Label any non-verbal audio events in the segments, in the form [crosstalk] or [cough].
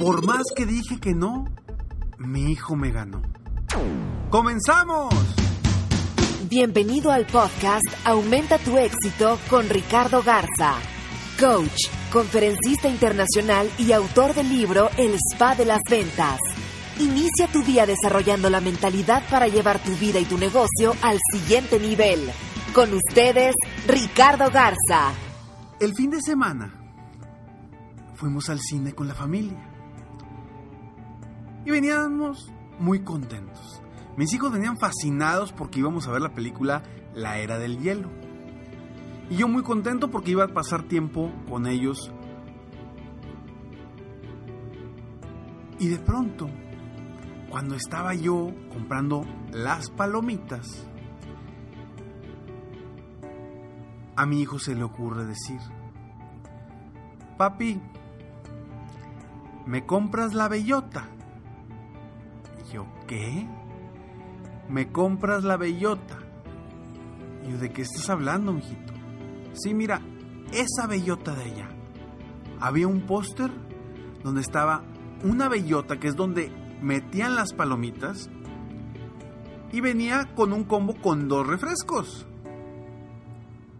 Por más que dije que no, mi hijo me ganó. ¡Comenzamos! Bienvenido al podcast Aumenta tu éxito con Ricardo Garza, coach, conferencista internacional y autor del libro El Spa de las Ventas. Inicia tu día desarrollando la mentalidad para llevar tu vida y tu negocio al siguiente nivel. Con ustedes, Ricardo Garza. El fin de semana fuimos al cine con la familia. Y veníamos muy contentos. Mis hijos venían fascinados porque íbamos a ver la película La Era del Hielo. Y yo muy contento porque iba a pasar tiempo con ellos. Y de pronto, cuando estaba yo comprando las palomitas, a mi hijo se le ocurre decir, papi, ¿me compras la bellota? ¿Qué? ¿Me compras la bellota? Y yo, ¿de qué estás hablando, mijito? Sí, mira, esa bellota de allá. Había un póster donde estaba una bellota, que es donde metían las palomitas, y venía con un combo con dos refrescos.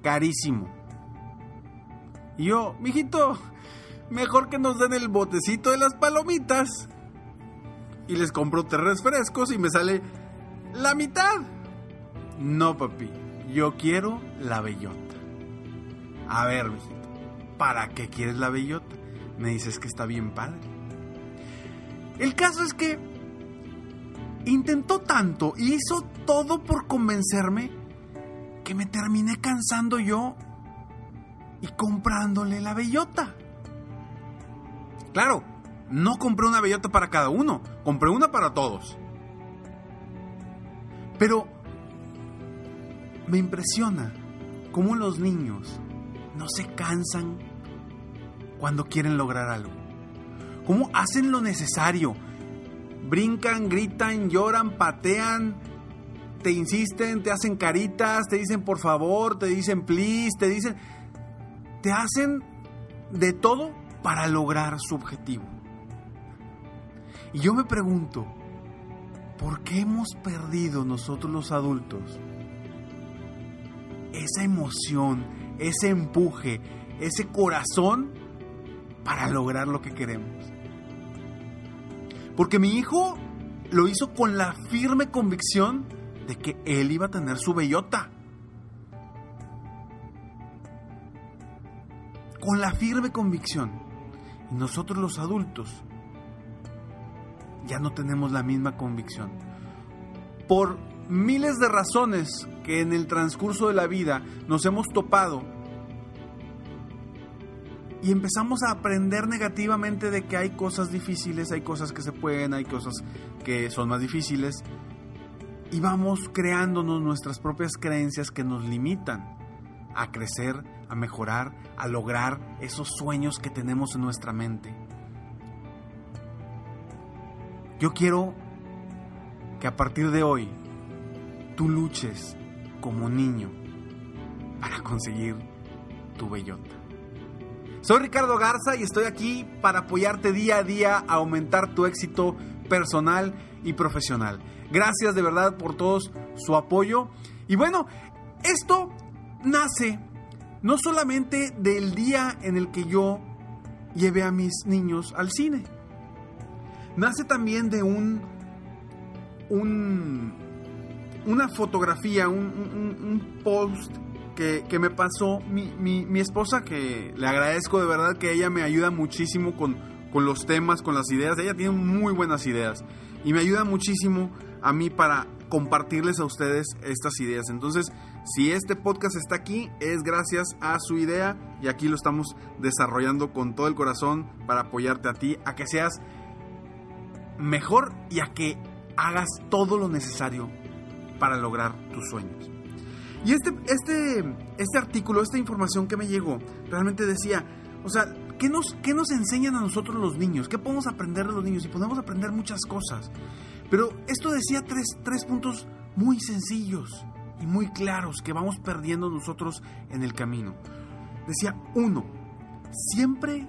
Carísimo. Y yo, mijito, mejor que nos den el botecito de las palomitas. Y les compro tres refrescos y me sale la mitad. No, papi, yo quiero la bellota. A ver, mijito, ¿para qué quieres la bellota? Me dices que está bien padre. El caso es que intentó tanto y hizo todo por convencerme que me terminé cansando yo y comprándole la bellota. Claro, no compré una bellota para cada uno, compré una para todos. Pero me impresiona cómo los niños no se cansan cuando quieren lograr algo. Cómo hacen lo necesario. Brincan, gritan, lloran, patean, te insisten, te hacen caritas, te dicen por favor, te dicen please, te dicen... Te hacen de todo para lograr su objetivo. Y yo me pregunto, ¿por qué hemos perdido nosotros los adultos esa emoción, ese empuje, ese corazón para lograr lo que queremos? Porque mi hijo lo hizo con la firme convicción de que él iba a tener su bellota. Con la firme convicción. Y nosotros los adultos ya no tenemos la misma convicción. Por miles de razones que en el transcurso de la vida nos hemos topado y empezamos a aprender negativamente de que hay cosas difíciles, hay cosas que se pueden, hay cosas que son más difíciles y vamos creándonos nuestras propias creencias que nos limitan a crecer, a mejorar, a lograr esos sueños que tenemos en nuestra mente. Yo quiero que a partir de hoy tú luches como niño para conseguir tu bellota. Soy Ricardo Garza y estoy aquí para apoyarte día a día a aumentar tu éxito personal y profesional. Gracias de verdad por todos su apoyo. Y bueno, esto nace no solamente del día en el que yo llevé a mis niños al cine. Nace también de un, un una fotografía, un, post que, me pasó mi, mi, esposa, que le agradezco de verdad que ella me ayuda muchísimo con, con los temas, con las ideas. Ella tiene muy buenas ideas y me ayuda muchísimo a mí para compartirles a ustedes estas ideas. Entonces, si este podcast está aquí, es gracias a su idea y aquí lo estamos desarrollando con todo el corazón para apoyarte a ti, a que seas mejor y a que hagas todo lo necesario para lograr tus sueños. Y este, este, este artículo, esta información que me llegó, realmente decía, o sea, ¿qué nos, ¿qué nos enseñan a nosotros los niños? ¿Qué podemos aprender de los niños? Y podemos aprender muchas cosas. Pero esto decía tres, tres puntos muy sencillos y muy claros que vamos perdiendo nosotros en el camino. Decía, uno, siempre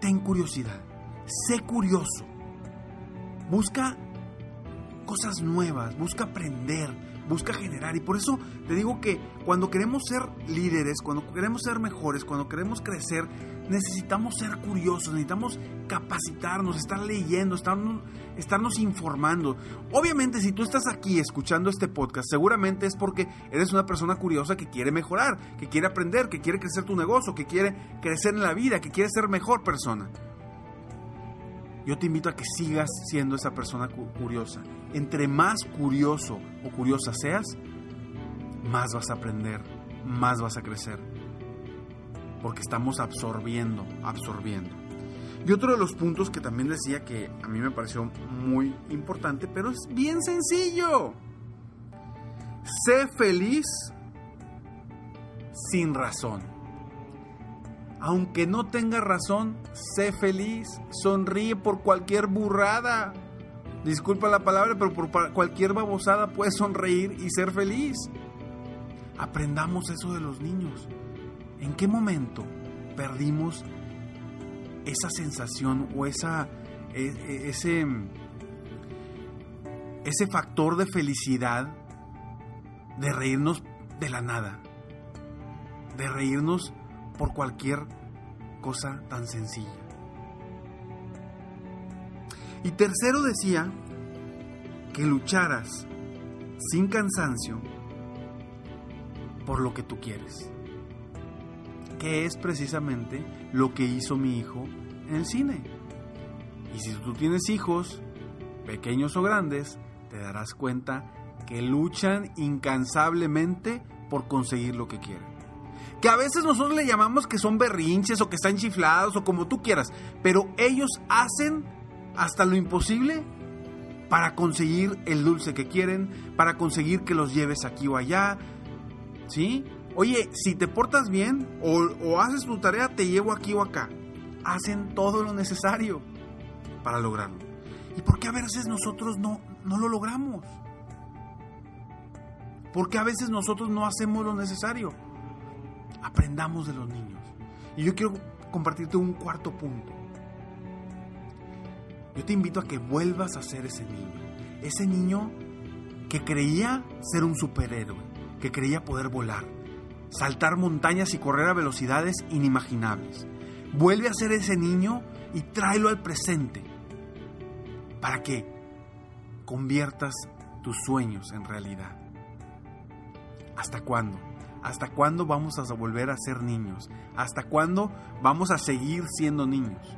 ten curiosidad, sé curioso, busca cosas nuevas, busca aprender, busca generar. Y por eso te digo que cuando queremos ser líderes, cuando queremos ser mejores, cuando queremos crecer, necesitamos ser curiosos, necesitamos capacitarnos, estar leyendo, estarnos, informando. Obviamente si tú estás aquí escuchando este podcast, seguramente es porque eres una persona curiosa que quiere mejorar, que quiere aprender, que quiere crecer tu negocio, que quiere crecer en la vida, que quiere ser mejor persona. Yo te invito a que sigas siendo esa persona curiosa entre más curioso o curiosa seas, más vas a aprender, más vas a crecer. Porque estamos absorbiendo, absorbiendo. Y otro de los puntos que también decía que a mí me pareció muy importante, pero es bien sencillo. Sé feliz sin razón. Aunque no tengas razón, sé feliz, sonríe por cualquier burrada. Disculpa la palabra, pero por cualquier babosada puedes sonreír y ser feliz. Aprendamos eso de los niños. ¿En qué momento perdimos esa sensación o esa, e, e, ese, ese factor de felicidad de reírnos de la nada? De reírnos por cualquier cosa tan sencilla. Y tercero decía que lucharas sin cansancio por lo que tú quieres. Que es precisamente lo que hizo mi hijo en el cine. Y si tú tienes hijos, pequeños o grandes, te darás cuenta que luchan incansablemente por conseguir lo que quieren. Que a veces nosotros le llamamos que son berrinches o que están chiflados o como tú quieras, pero ellos hacen hasta lo imposible para conseguir el dulce que quieren, para conseguir que los lleves aquí o allá. ¿Sí? Oye, si te portas bien o, haces tu tarea, te llevo aquí o acá. Hacen todo lo necesario para lograrlo. ¿Y por qué a veces nosotros no, no lo logramos? ¿Por qué a veces nosotros no hacemos lo necesario? Aprendamos de los niños. Y yo quiero compartirte un cuarto punto. Yo te invito a que vuelvas a ser ese niño. Ese niño que creía ser un superhéroe, que creía poder volar, saltar montañas y correr a velocidades inimaginables. Vuelve a ser ese niño y tráelo al presente para que conviertas tus sueños en realidad. ¿Hasta cuándo? ¿Hasta cuándo vamos a volver a ser niños? ¿Hasta cuándo vamos a seguir siendo niños?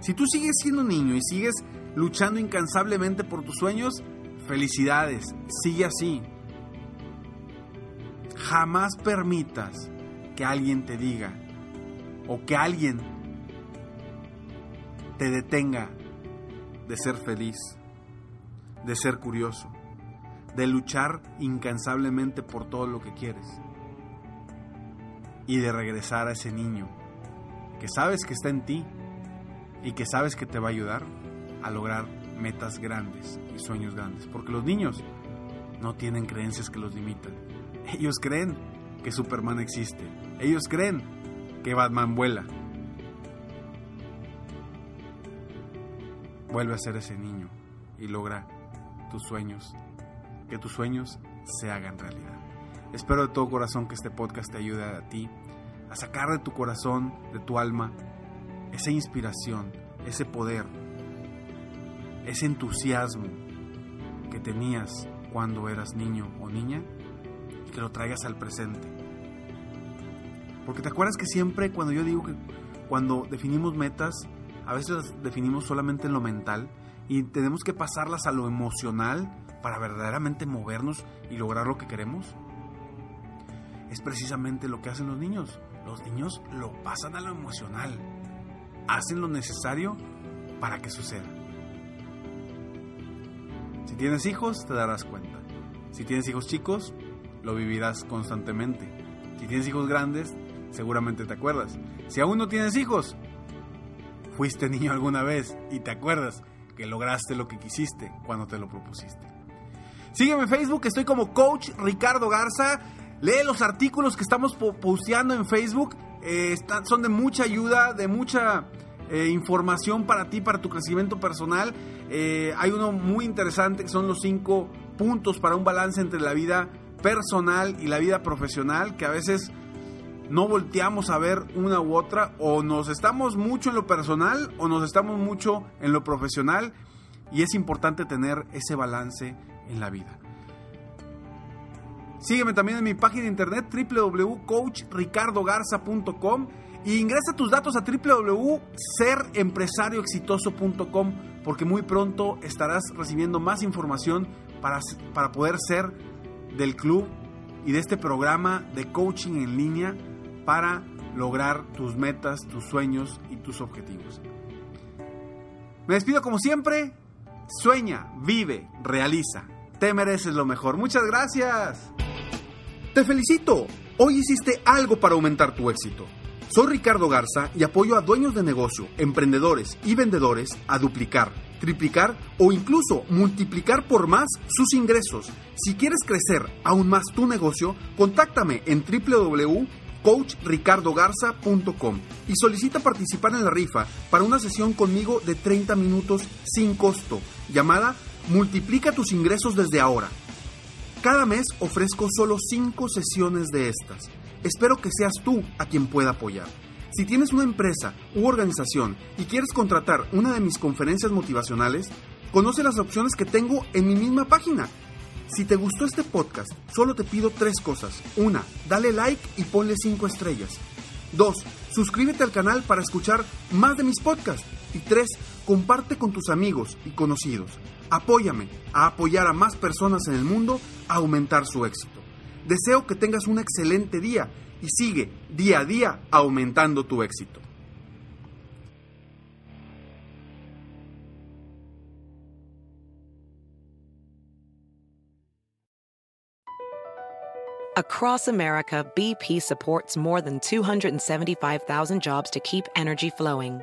Si tú sigues siendo niño y sigues luchando incansablemente por tus sueños, felicidades, sigue así. Jamás permitas que alguien te diga o que alguien te detenga de ser feliz, de ser curioso, de luchar incansablemente por todo lo que quieres y de regresar a ese niño que sabes que está en ti y que sabes que te va a ayudar a lograr metas grandes y sueños grandes. Porque los niños no tienen creencias que los limitan. [laughs] Ellos creen que Superman existe. Ellos creen que Batman vuela. Vuelve a ser ese niño y logra tus sueños, que tus sueños se hagan realidad. Espero de todo corazón que este podcast te ayude a ti a sacar de tu corazón, de tu alma, esa inspiración, ese poder ese entusiasmo que tenías cuando eras niño o niña y que lo traigas al presente. Porque te acuerdas que siempre cuando yo digo que cuando definimos metas, a veces las definimos solamente en lo mental y tenemos que pasarlas a lo emocional para verdaderamente movernos y lograr lo que queremos. Es precisamente lo que hacen los niños. Los niños lo pasan a lo emocional. Hacen lo necesario para que suceda. Si tienes hijos, te darás cuenta. Si tienes hijos chicos, lo vivirás constantemente. Si tienes hijos grandes, seguramente te acuerdas. Si aún no tienes hijos, fuiste niño alguna vez y te acuerdas que lograste lo que quisiste cuando te lo propusiste. Sígueme en Facebook, estoy como Coach Ricardo Garza. Lee los artículos que estamos posteando en Facebook. Eh, son de mucha ayuda, de mucha eh, información para ti, para tu crecimiento personal. Eh, hay uno muy interesante que son los cinco puntos para un balance entre la vida personal y la vida profesional, que a veces no volteamos a ver una u otra, o nos estamos mucho en lo personal o nos estamos mucho en lo profesional, y es importante tener ese balance en la vida. Sígueme también en mi página de internet www.coachricardogarza.com y ingresa tus datos a www.serempresarioexitoso.com porque muy pronto estarás recibiendo más información para, para poder ser del club y de este programa de coaching en línea para lograr tus metas, tus sueños y tus objetivos. Me despido como siempre. Sueña, vive, realiza. Te mereces lo mejor. Muchas gracias. Te felicito. Hoy hiciste algo para aumentar tu éxito. Soy Ricardo Garza y apoyo a dueños de negocio, emprendedores y vendedores a duplicar, triplicar o incluso multiplicar por más sus ingresos. Si quieres crecer aún más tu negocio, contáctame en www.coachricardogarza.com y solicita participar en la rifa para una sesión conmigo de 30 minutos sin costo, llamada Multiplica tus ingresos desde ahora. Cada mes ofrezco solo 5 sesiones de estas espero que seas tú a quien pueda apoyar. Si tienes una empresa u organización y quieres contratar una de mis conferencias motivacionales, conoce las opciones que tengo en mi misma página. Si te gustó este podcast, solo te pido tres cosas. Una, dale like y ponle cinco estrellas. Dos, suscríbete al canal para escuchar más de mis podcasts. Y tres, comparte con tus amigos y conocidos. Apóyame a apoyar a más personas en el mundo a aumentar su éxito. Deseo que tengas un excelente día y sigue día a día aumentando tu éxito. Across America, BP supports more than 275,000 jobs to keep energy flowing.